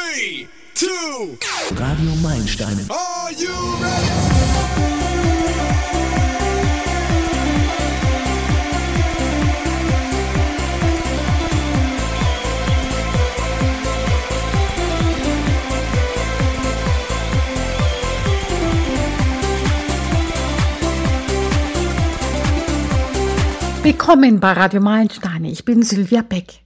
Three, two, Radio Meilensteine. are you ready? Willkommen bei Radio Meilensteine. Ich bin Sylvia Beck.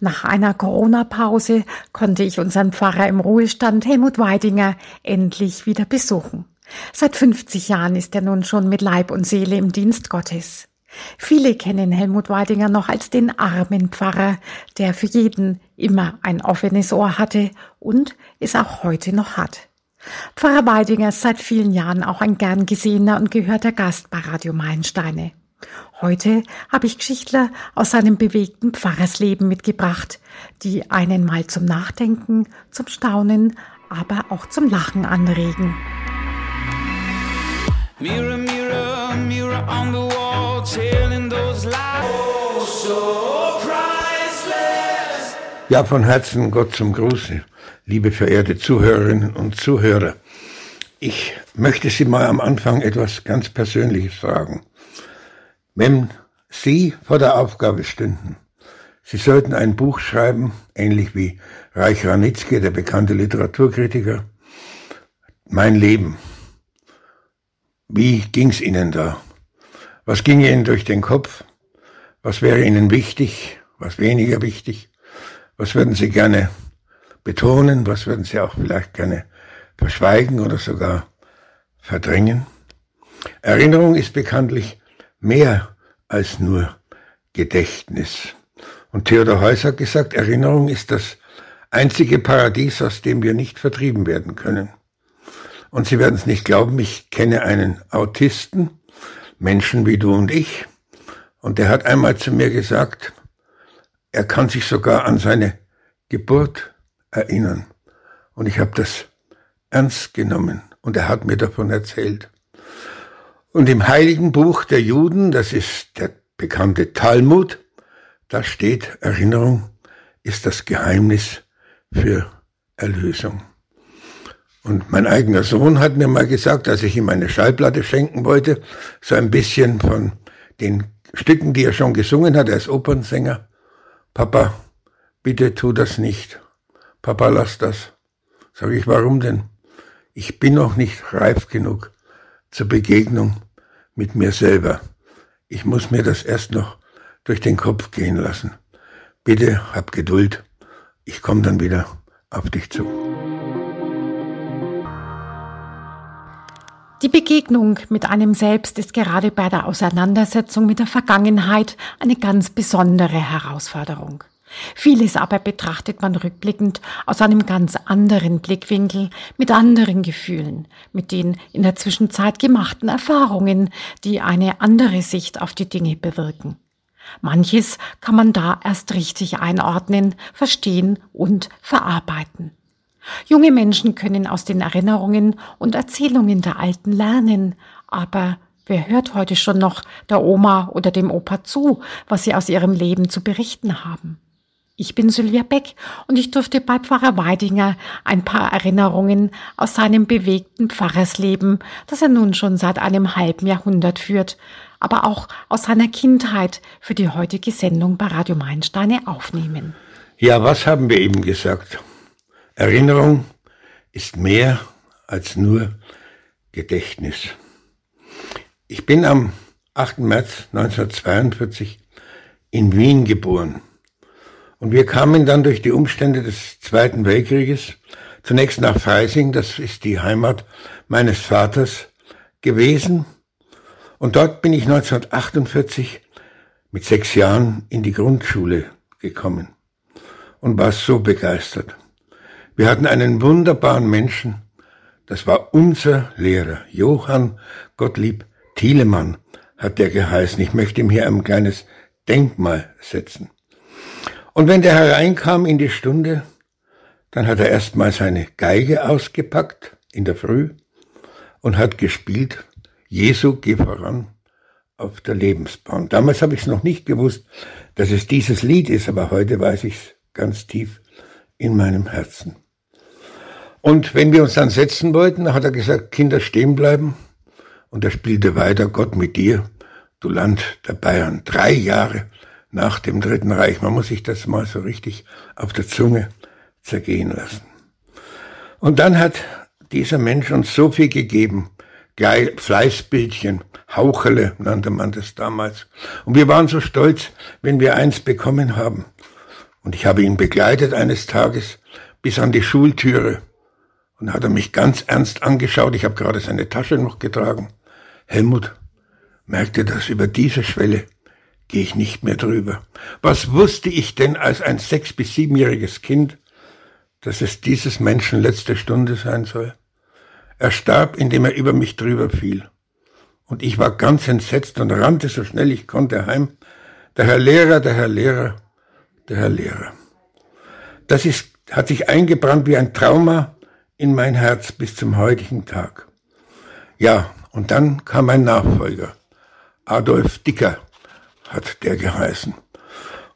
Nach einer Corona-Pause konnte ich unseren Pfarrer im Ruhestand Helmut Weidinger endlich wieder besuchen. Seit 50 Jahren ist er nun schon mit Leib und Seele im Dienst Gottes. Viele kennen Helmut Weidinger noch als den armen Pfarrer, der für jeden immer ein offenes Ohr hatte und es auch heute noch hat. Pfarrer Weidinger ist seit vielen Jahren auch ein gern gesehener und gehörter Gast bei Radio Meilensteine. Heute habe ich Geschichtler aus seinem bewegten Pfarrersleben mitgebracht, die einen mal zum Nachdenken, zum Staunen, aber auch zum Lachen anregen. Mirror, mirror, mirror on the wall, telling those lies. Oh, so priceless. Ja, von Herzen Gott zum Gruße, liebe verehrte Zuhörerinnen und Zuhörer. Ich möchte Sie mal am Anfang etwas ganz Persönliches fragen. Wenn Sie vor der Aufgabe stünden, Sie sollten ein Buch schreiben, ähnlich wie Reich Ranitzky, der bekannte Literaturkritiker, Mein Leben. Wie ging's Ihnen da? Was ging Ihnen durch den Kopf? Was wäre Ihnen wichtig? Was weniger wichtig? Was würden Sie gerne betonen? Was würden Sie auch vielleicht gerne verschweigen oder sogar verdrängen? Erinnerung ist bekanntlich mehr als nur Gedächtnis. Und Theodor Heuss hat gesagt, Erinnerung ist das einzige Paradies, aus dem wir nicht vertrieben werden können. Und Sie werden es nicht glauben, ich kenne einen Autisten, Menschen wie du und ich, und der hat einmal zu mir gesagt, er kann sich sogar an seine Geburt erinnern. Und ich habe das ernst genommen und er hat mir davon erzählt. Und im heiligen Buch der Juden, das ist der bekannte Talmud, da steht, Erinnerung ist das Geheimnis für Erlösung. Und mein eigener Sohn hat mir mal gesagt, als ich ihm eine Schallplatte schenken wollte, so ein bisschen von den Stücken, die er schon gesungen hat, er ist Opernsänger. Papa, bitte tu das nicht. Papa, lass das. Sag ich, warum denn? Ich bin noch nicht reif genug zur Begegnung mit mir selber. Ich muss mir das erst noch durch den Kopf gehen lassen. Bitte hab Geduld. Ich komme dann wieder auf dich zu. Die Begegnung mit einem selbst ist gerade bei der Auseinandersetzung mit der Vergangenheit eine ganz besondere Herausforderung. Vieles aber betrachtet man rückblickend aus einem ganz anderen Blickwinkel, mit anderen Gefühlen, mit den in der Zwischenzeit gemachten Erfahrungen, die eine andere Sicht auf die Dinge bewirken. Manches kann man da erst richtig einordnen, verstehen und verarbeiten. Junge Menschen können aus den Erinnerungen und Erzählungen der Alten lernen, aber wer hört heute schon noch der Oma oder dem Opa zu, was sie aus ihrem Leben zu berichten haben? Ich bin Sylvia Beck und ich durfte bei Pfarrer Weidinger ein paar Erinnerungen aus seinem bewegten Pfarrersleben, das er nun schon seit einem halben Jahrhundert führt, aber auch aus seiner Kindheit für die heutige Sendung bei Radio Meilensteine aufnehmen. Ja, was haben wir eben gesagt? Erinnerung ist mehr als nur Gedächtnis. Ich bin am 8. März 1942 in Wien geboren. Und wir kamen dann durch die Umstände des Zweiten Weltkrieges zunächst nach Freising, das ist die Heimat meines Vaters gewesen. Und dort bin ich 1948 mit sechs Jahren in die Grundschule gekommen und war so begeistert. Wir hatten einen wunderbaren Menschen, das war unser Lehrer, Johann Gottlieb Thielemann hat der geheißen. Ich möchte ihm hier ein kleines Denkmal setzen. Und wenn der hereinkam in die Stunde, dann hat er erstmal seine Geige ausgepackt in der Früh und hat gespielt, Jesu, geh voran auf der Lebensbahn. Damals habe ich es noch nicht gewusst, dass es dieses Lied ist, aber heute weiß ich es ganz tief in meinem Herzen. Und wenn wir uns dann setzen wollten, hat er gesagt, Kinder stehen bleiben. Und er spielte weiter, Gott mit dir, du Land der Bayern. Drei Jahre nach dem Dritten Reich. Man muss sich das mal so richtig auf der Zunge zergehen lassen. Und dann hat dieser Mensch uns so viel gegeben. Fleißbildchen, Hauchele nannte man das damals. Und wir waren so stolz, wenn wir eins bekommen haben. Und ich habe ihn begleitet eines Tages bis an die Schultüre. Und hat er mich ganz ernst angeschaut. Ich habe gerade seine Tasche noch getragen. Helmut, merkte das über diese Schwelle gehe ich nicht mehr drüber. Was wusste ich denn als ein sechs- bis siebenjähriges Kind, dass es dieses Menschen letzte Stunde sein soll? Er starb, indem er über mich drüber fiel. Und ich war ganz entsetzt und rannte so schnell ich konnte heim. Der Herr Lehrer, der Herr Lehrer, der Herr Lehrer. Das ist, hat sich eingebrannt wie ein Trauma in mein Herz bis zum heutigen Tag. Ja, und dann kam ein Nachfolger, Adolf Dicker hat der geheißen.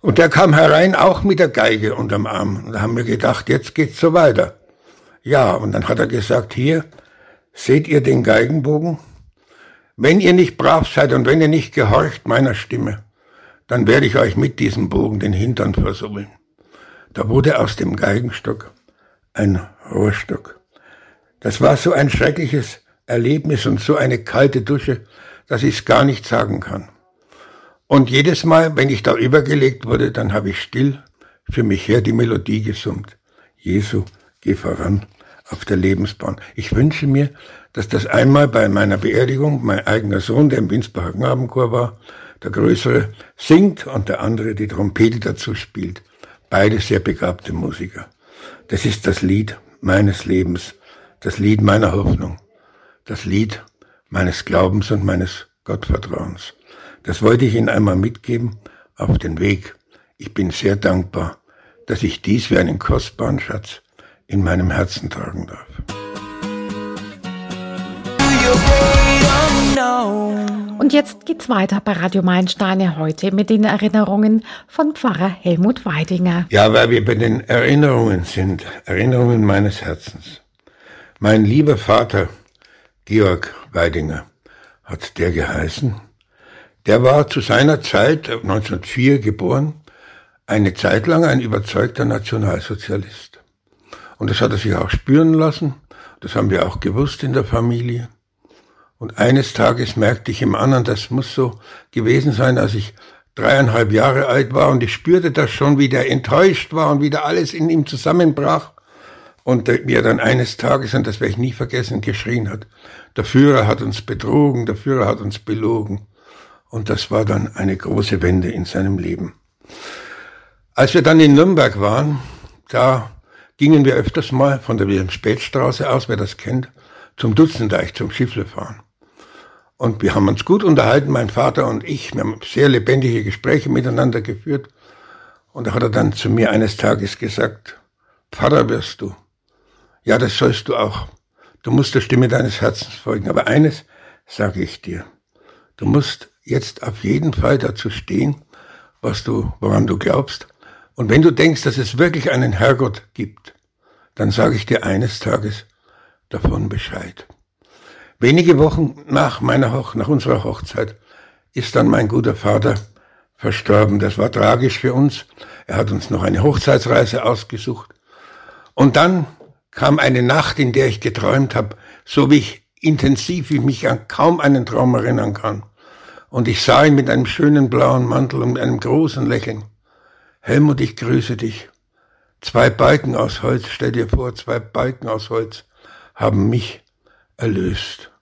Und der kam herein auch mit der Geige unterm Arm. Und da haben wir gedacht, jetzt geht's so weiter. Ja, und dann hat er gesagt, hier, seht ihr den Geigenbogen? Wenn ihr nicht brav seid und wenn ihr nicht gehorcht meiner Stimme, dann werde ich euch mit diesem Bogen den Hintern versohlen. Da wurde aus dem Geigenstock ein Rohrstock. Das war so ein schreckliches Erlebnis und so eine kalte Dusche, dass ich es gar nicht sagen kann. Und jedes Mal, wenn ich da übergelegt wurde, dann habe ich still für mich her die Melodie gesummt. Jesu, geh voran auf der Lebensbahn. Ich wünsche mir, dass das einmal bei meiner Beerdigung mein eigener Sohn, der im Winsbacher Knabenchor war, der Größere, singt und der andere die Trompete dazu spielt. Beide sehr begabte Musiker. Das ist das Lied meines Lebens, das Lied meiner Hoffnung, das Lied meines Glaubens und meines Gottvertrauens. Das wollte ich Ihnen einmal mitgeben auf den Weg. Ich bin sehr dankbar, dass ich dies wie einen kostbaren Schatz in meinem Herzen tragen darf. Und jetzt geht's weiter bei Radio Meilensteine heute mit den Erinnerungen von Pfarrer Helmut Weidinger. Ja, weil wir bei den Erinnerungen sind, Erinnerungen meines Herzens. Mein lieber Vater, Georg Weidinger, hat der geheißen, der war zu seiner Zeit, 1904 geboren, eine Zeit lang ein überzeugter Nationalsozialist. Und das hat er sich auch spüren lassen. Das haben wir auch gewusst in der Familie. Und eines Tages merkte ich im anderen, das muss so gewesen sein, als ich dreieinhalb Jahre alt war und ich spürte das schon, wie der enttäuscht war und wie da alles in ihm zusammenbrach. Und wie er dann eines Tages, und das werde ich nie vergessen, geschrien hat, der Führer hat uns betrogen, der Führer hat uns belogen. Und das war dann eine große Wende in seinem Leben. Als wir dann in Nürnberg waren, da gingen wir öfters mal von der Wilhelm-Späth-Straße aus, wer das kennt, zum Dutzendeich, zum Schifflefahren. Und wir haben uns gut unterhalten, mein Vater und ich. Wir haben sehr lebendige Gespräche miteinander geführt. Und da hat er dann zu mir eines Tages gesagt, Pfarrer wirst du. Ja, das sollst du auch. Du musst der Stimme deines Herzens folgen. Aber eines sage ich dir. Du musst jetzt auf jeden Fall dazu stehen, was du, woran du glaubst. Und wenn du denkst, dass es wirklich einen Herrgott gibt, dann sage ich dir eines Tages davon Bescheid. Wenige Wochen nach meiner Hoch, nach unserer Hochzeit ist dann mein guter Vater verstorben. Das war tragisch für uns. Er hat uns noch eine Hochzeitsreise ausgesucht. Und dann kam eine Nacht, in der ich geträumt habe, so wie ich intensiv, wie ich mich an kaum einen Traum erinnern kann. Und ich sah ihn mit einem schönen blauen Mantel und einem großen Lächeln. Helmut, ich grüße dich. Zwei Balken aus Holz, stell dir vor, zwei Balken aus Holz haben mich erlöst.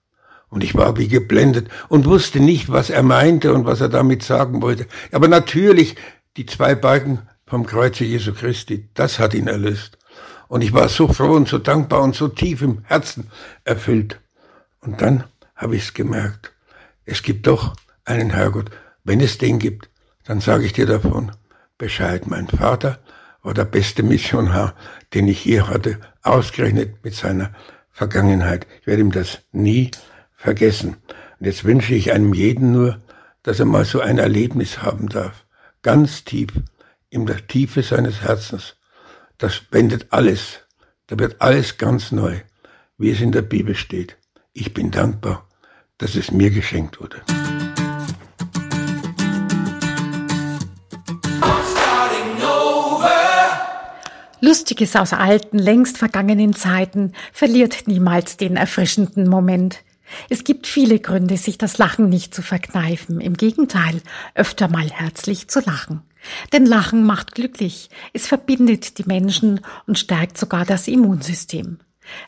Und ich war wie geblendet und wusste nicht, was er meinte und was er damit sagen wollte. Aber natürlich, die zwei Balken vom Kreuze Jesu Christi, das hat ihn erlöst. Und ich war so froh und so dankbar und so tief im Herzen erfüllt. Und dann habe ich es gemerkt. Es gibt doch einen Herrgott. Wenn es den gibt, dann sage ich dir davon Bescheid. Mein Vater war der beste Missionar, den ich je hatte, ausgerechnet mit seiner Vergangenheit. Ich werde ihm das nie vergessen. Und jetzt wünsche ich einem jeden nur, dass er mal so ein Erlebnis haben darf. Ganz tief, in der Tiefe seines Herzens. Das wendet alles Da wird alles ganz neu, wie es in der Bibel steht. Ich bin dankbar, dass es mir geschenkt wurde. Lustiges aus alten, längst vergangenen Zeiten verliert niemals den erfrischenden Moment. Es gibt viele Gründe, sich das Lachen nicht zu verkneifen. Im Gegenteil, öfter mal herzlich zu lachen. Denn Lachen macht glücklich. Es verbindet die Menschen und stärkt sogar das Immunsystem.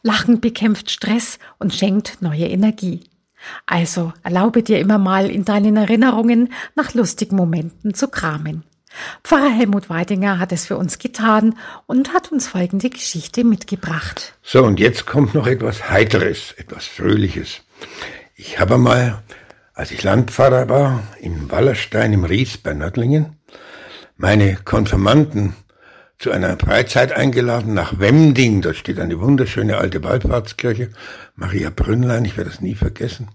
Lachen bekämpft Stress und schenkt neue Energie. Also erlaube dir immer mal in deinen Erinnerungen nach lustigen Momenten zu kramen. Pfarrer Helmut Weidinger hat es für uns getan und hat uns folgende Geschichte mitgebracht. So, und jetzt kommt noch etwas Heiteres, etwas Fröhliches. Ich habe mal, als ich Landpfarrer war, im Wallerstein im Ries bei Nördlingen, meine Konfirmanden zu einer Freizeit eingeladen nach Wemding. Da steht eine wunderschöne alte Wallfahrtskirche, Maria Brünnlein, ich werde das nie vergessen.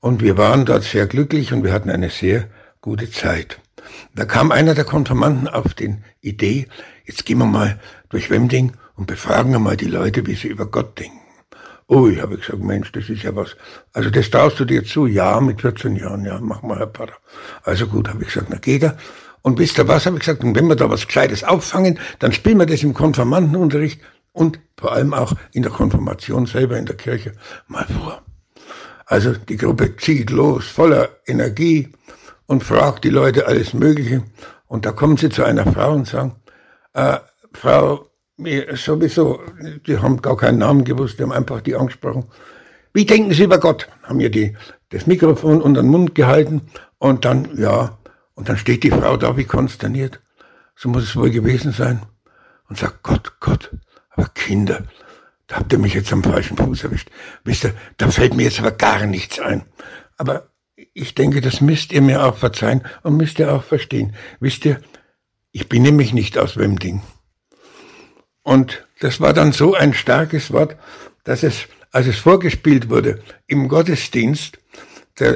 Und wir waren dort sehr glücklich und wir hatten eine sehr gute Zeit. Da kam einer der Konfirmanden auf den Idee, jetzt gehen wir mal durch Wemding und befragen wir mal die Leute, wie sie über Gott denken. Oh, ich habe gesagt, Mensch, das ist ja was. Also das traust du dir zu? Ja, mit 14 Jahren, ja, mach mal, Herr Pfarrer. Also gut, habe ich gesagt, na geht er. Und wisst ihr was, habe ich gesagt, und wenn wir da was Gescheites auffangen, dann spielen wir das im Konfirmandenunterricht und vor allem auch in der Konfirmation selber in der Kirche mal vor. Also die Gruppe zieht los, voller Energie und fragt die Leute alles Mögliche. Und da kommen sie zu einer Frau und sagen, äh, Frau, sowieso, die haben gar keinen Namen gewusst, die haben einfach die angesprochen. Wie denken Sie über Gott? Haben mir die, das Mikrofon unter den Mund gehalten und dann, ja, und dann steht die Frau da wie konsterniert. So muss es wohl gewesen sein. Und sagt, Gott, Gott, aber Kinder, da habt ihr mich jetzt am falschen Fuß erwischt. Wisst ihr, da fällt mir jetzt aber gar nichts ein. Aber ich denke, das müsst ihr mir auch verzeihen und müsst ihr auch verstehen. Wisst ihr, ich bin nämlich nicht aus Wemding. Und das war dann so ein starkes Wort, dass es, als es vorgespielt wurde im Gottesdienst,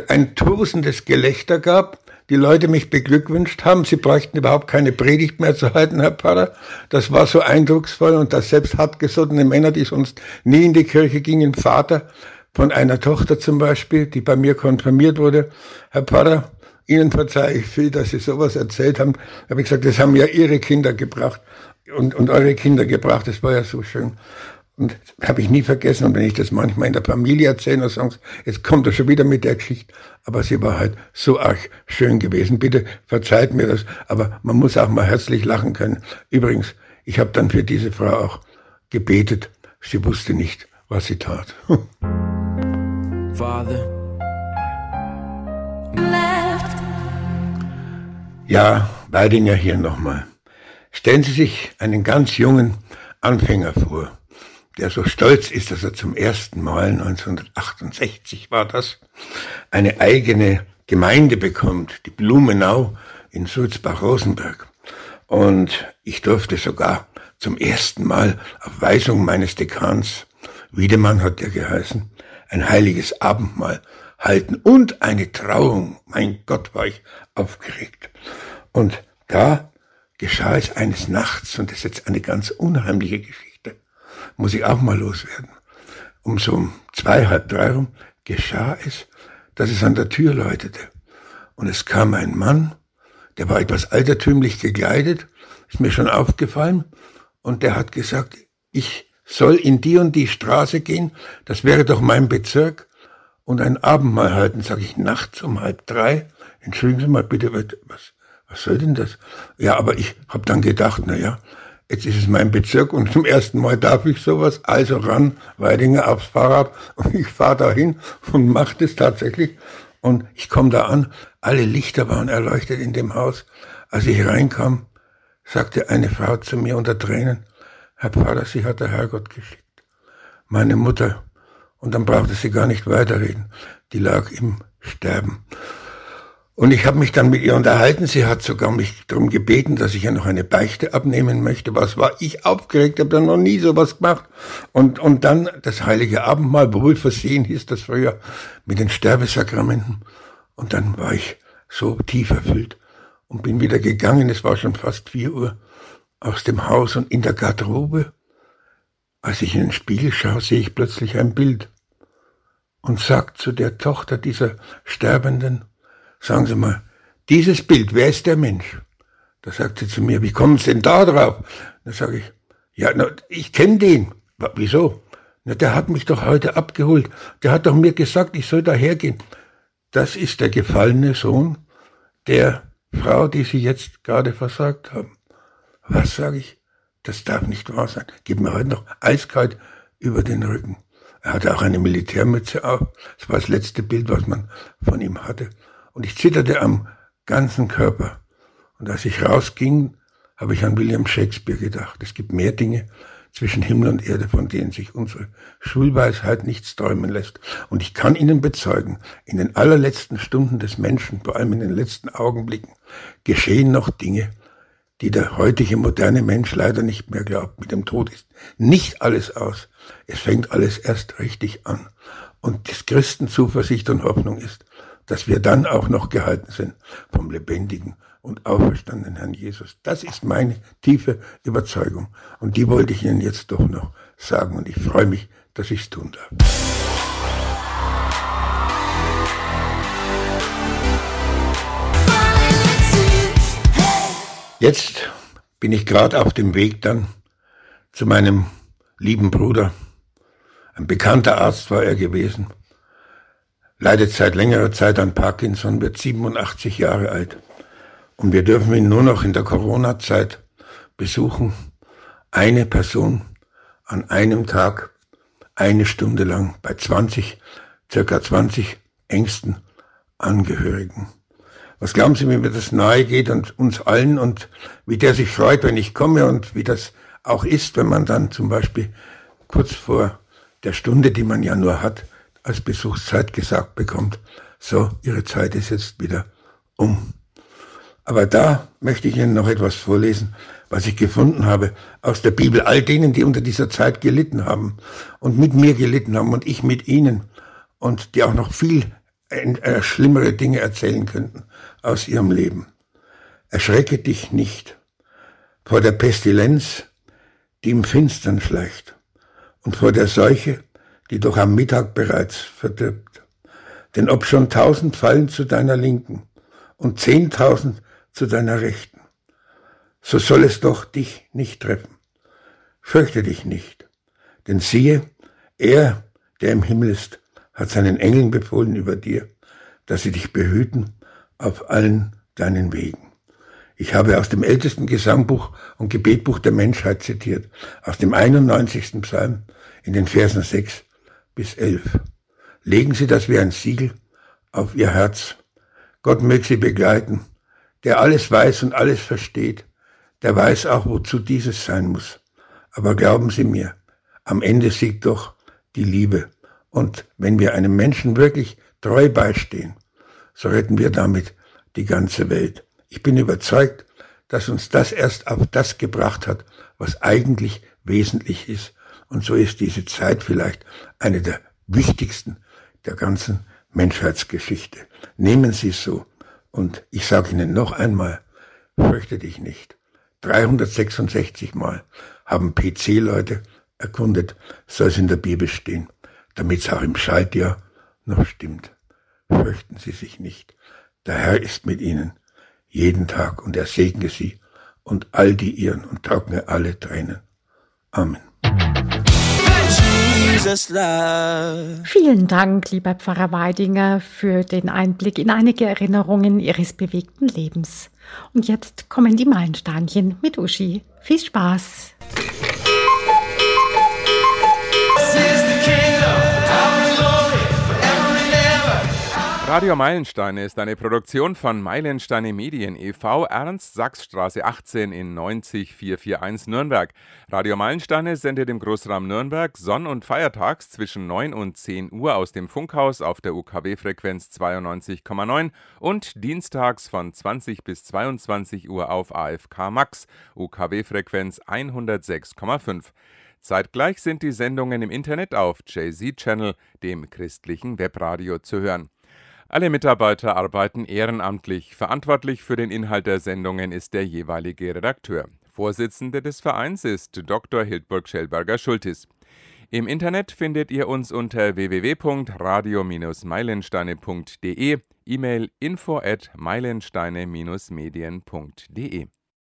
ein tosendes Gelächter gab, die Leute mich beglückwünscht haben. Sie bräuchten überhaupt keine Predigt mehr zu halten, Herr Pfarrer. Das war so eindrucksvoll und dass selbst hartgesottene Männer, die sonst nie in die Kirche gingen, Vater von einer Tochter zum Beispiel, die bei mir konfirmiert wurde, Herr Pfarrer, Ihnen verzeihe ich viel, dass Sie sowas erzählt haben. Habe ich gesagt, das haben ja Ihre Kinder gebracht und, und eure Kinder gebracht. Das war ja so schön. Und habe ich nie vergessen. Und wenn ich das manchmal in der Familie erzähle, dann sagen sie, jetzt kommt er schon wieder mit der Geschichte. Aber sie war halt so arg schön gewesen. Bitte verzeiht mir das. Aber man muss auch mal herzlich lachen können. Übrigens, ich habe dann für diese Frau auch gebetet. Sie wusste nicht, was sie tat. Father. Ja, Weidinger hier nochmal. Stellen Sie sich einen ganz jungen Anfänger vor, der so stolz ist, dass er zum ersten Mal 1968 war das, eine eigene Gemeinde bekommt, die Blumenau in Sulzbach-Rosenberg. Und ich durfte sogar zum ersten Mal auf Weisung meines Dekans, Wiedemann hat der geheißen, ein heiliges Abendmahl halten und eine Trauung. Mein Gott, war ich aufgeregt. Und da geschah es eines Nachts, und das ist jetzt eine ganz unheimliche Geschichte, muss ich auch mal loswerden. Um so um zwei, halb drei rum geschah es, dass es an der Tür läutete. Und es kam ein Mann, der war etwas altertümlich gekleidet, ist mir schon aufgefallen, und der hat gesagt, ich soll in die und die Straße gehen, das wäre doch mein Bezirk, und ein Abendmahl halten, sage ich, nachts um halb drei. Entschuldigen Sie mal bitte, was, was soll denn das? Ja, aber ich habe dann gedacht, na ja, jetzt ist es mein Bezirk und zum ersten Mal darf ich sowas, also ran, Weidinger aufs Fahrrad und ich fahre dahin und mache das tatsächlich. Und ich komme da an, alle Lichter waren erleuchtet in dem Haus. Als ich reinkam, sagte eine Frau zu mir unter Tränen, Herr Pfarrer, Sie hat der Herrgott geschickt. Meine Mutter. Und dann brauchte sie gar nicht weiterreden. Die lag im Sterben. Und ich habe mich dann mit ihr unterhalten. Sie hat sogar mich darum gebeten, dass ich ja noch eine Beichte abnehmen möchte. Was war ich aufgeregt? Habe dann noch nie sowas gemacht. Und, und dann das heilige Abendmahl, wohl versehen hieß das früher, mit den Sterbesakramenten. Und dann war ich so tief erfüllt und bin wieder gegangen. Es war schon fast vier Uhr aus dem Haus und in der Garderobe Als ich in den Spiegel schaue, sehe ich plötzlich ein Bild und sag zu der Tochter dieser Sterbenden, sagen Sie mal, dieses Bild, wer ist der Mensch? Da sagt sie zu mir, wie kommen Sie denn da drauf? Da sage ich, ja, na, ich kenne den. Wieso? Na, der hat mich doch heute abgeholt. Der hat doch mir gesagt, ich soll da hergehen. Das ist der gefallene Sohn der Frau, die Sie jetzt gerade versagt haben. Was sage ich? Das darf nicht wahr sein. Gib mir heute noch eiskalt über den Rücken. Er hatte auch eine Militärmütze auf. Das war das letzte Bild, was man von ihm hatte. Und ich zitterte am ganzen Körper. Und als ich rausging, habe ich an William Shakespeare gedacht. Es gibt mehr Dinge zwischen Himmel und Erde, von denen sich unsere Schulweisheit nichts träumen lässt. Und ich kann Ihnen bezeugen, in den allerletzten Stunden des Menschen, vor allem in den letzten Augenblicken, geschehen noch Dinge, die der heutige moderne Mensch leider nicht mehr glaubt. Mit dem Tod ist nicht alles aus. Es fängt alles erst richtig an. Und das Christen Zuversicht und Hoffnung ist, dass wir dann auch noch gehalten sind vom lebendigen und auferstandenen Herrn Jesus. Das ist meine tiefe Überzeugung. Und die wollte ich Ihnen jetzt doch noch sagen. Und ich freue mich, dass ich es tun darf. Jetzt bin ich gerade auf dem Weg dann zu meinem lieben Bruder. Ein bekannter Arzt war er gewesen. Leidet seit längerer Zeit an Parkinson, wird 87 Jahre alt. Und wir dürfen ihn nur noch in der Corona-Zeit besuchen. Eine Person an einem Tag, eine Stunde lang bei 20, circa 20 engsten Angehörigen. Was glauben Sie, wie mir das nahe geht und uns allen und wie der sich freut, wenn ich komme und wie das auch ist, wenn man dann zum Beispiel kurz vor der Stunde, die man ja nur hat, als Besuchszeit gesagt bekommt, so, Ihre Zeit ist jetzt wieder um. Aber da möchte ich Ihnen noch etwas vorlesen, was ich gefunden habe aus der Bibel, all denen, die unter dieser Zeit gelitten haben und mit mir gelitten haben und ich mit ihnen und die auch noch viel äh, schlimmere Dinge erzählen könnten aus ihrem Leben. Erschrecke dich nicht vor der Pestilenz, die im Finstern schleicht, und vor der Seuche, die doch am Mittag bereits verdirbt. Denn ob schon tausend fallen zu deiner Linken und zehntausend zu deiner Rechten. So soll es doch dich nicht treffen. Fürchte dich nicht, denn siehe, er, der im Himmel ist, hat seinen Engeln befohlen über dir, dass sie dich behüten auf allen deinen Wegen. Ich habe aus dem ältesten Gesangbuch und Gebetbuch der Menschheit zitiert, aus dem 91. Psalm in den Versen 6 bis 11. Legen Sie das wie ein Siegel auf Ihr Herz. Gott möge Sie begleiten der alles weiß und alles versteht, der weiß auch, wozu dieses sein muss. Aber glauben Sie mir, am Ende siegt doch die Liebe. Und wenn wir einem Menschen wirklich treu beistehen, so retten wir damit die ganze Welt. Ich bin überzeugt, dass uns das erst auf das gebracht hat, was eigentlich wesentlich ist. Und so ist diese Zeit vielleicht eine der wichtigsten der ganzen Menschheitsgeschichte. Nehmen Sie es so. Und ich sage Ihnen noch einmal, fürchte dich nicht. 366 Mal haben PC-Leute erkundet, soll es in der Bibel stehen, damit es auch im Schaltjahr noch stimmt. Fürchten Sie sich nicht. Der Herr ist mit Ihnen jeden Tag und er segne Sie und all die Ihren und trockne alle Tränen. Amen. Vielen Dank, lieber Pfarrer Weidinger, für den Einblick in einige Erinnerungen Ihres bewegten Lebens. Und jetzt kommen die Meilensteinchen mit Uschi. Viel Spaß! Radio Meilensteine ist eine Produktion von Meilensteine Medien e.V. Ernst Sachsstraße 18 in 90441 Nürnberg. Radio Meilensteine sendet im Großraum Nürnberg sonn- und feiertags zwischen 9 und 10 Uhr aus dem Funkhaus auf der UKW-Frequenz 92,9 und dienstags von 20 bis 22 Uhr auf AFK Max, UKW-Frequenz 106,5. Zeitgleich sind die Sendungen im Internet auf JZ Channel, dem christlichen Webradio, zu hören. Alle Mitarbeiter arbeiten ehrenamtlich. Verantwortlich für den Inhalt der Sendungen ist der jeweilige Redakteur. Vorsitzende des Vereins ist Dr. Hildburg Schellberger-Schultis. Im Internet findet ihr uns unter www.radio-meilensteine.de, E-Mail info at meilensteine-medien.de.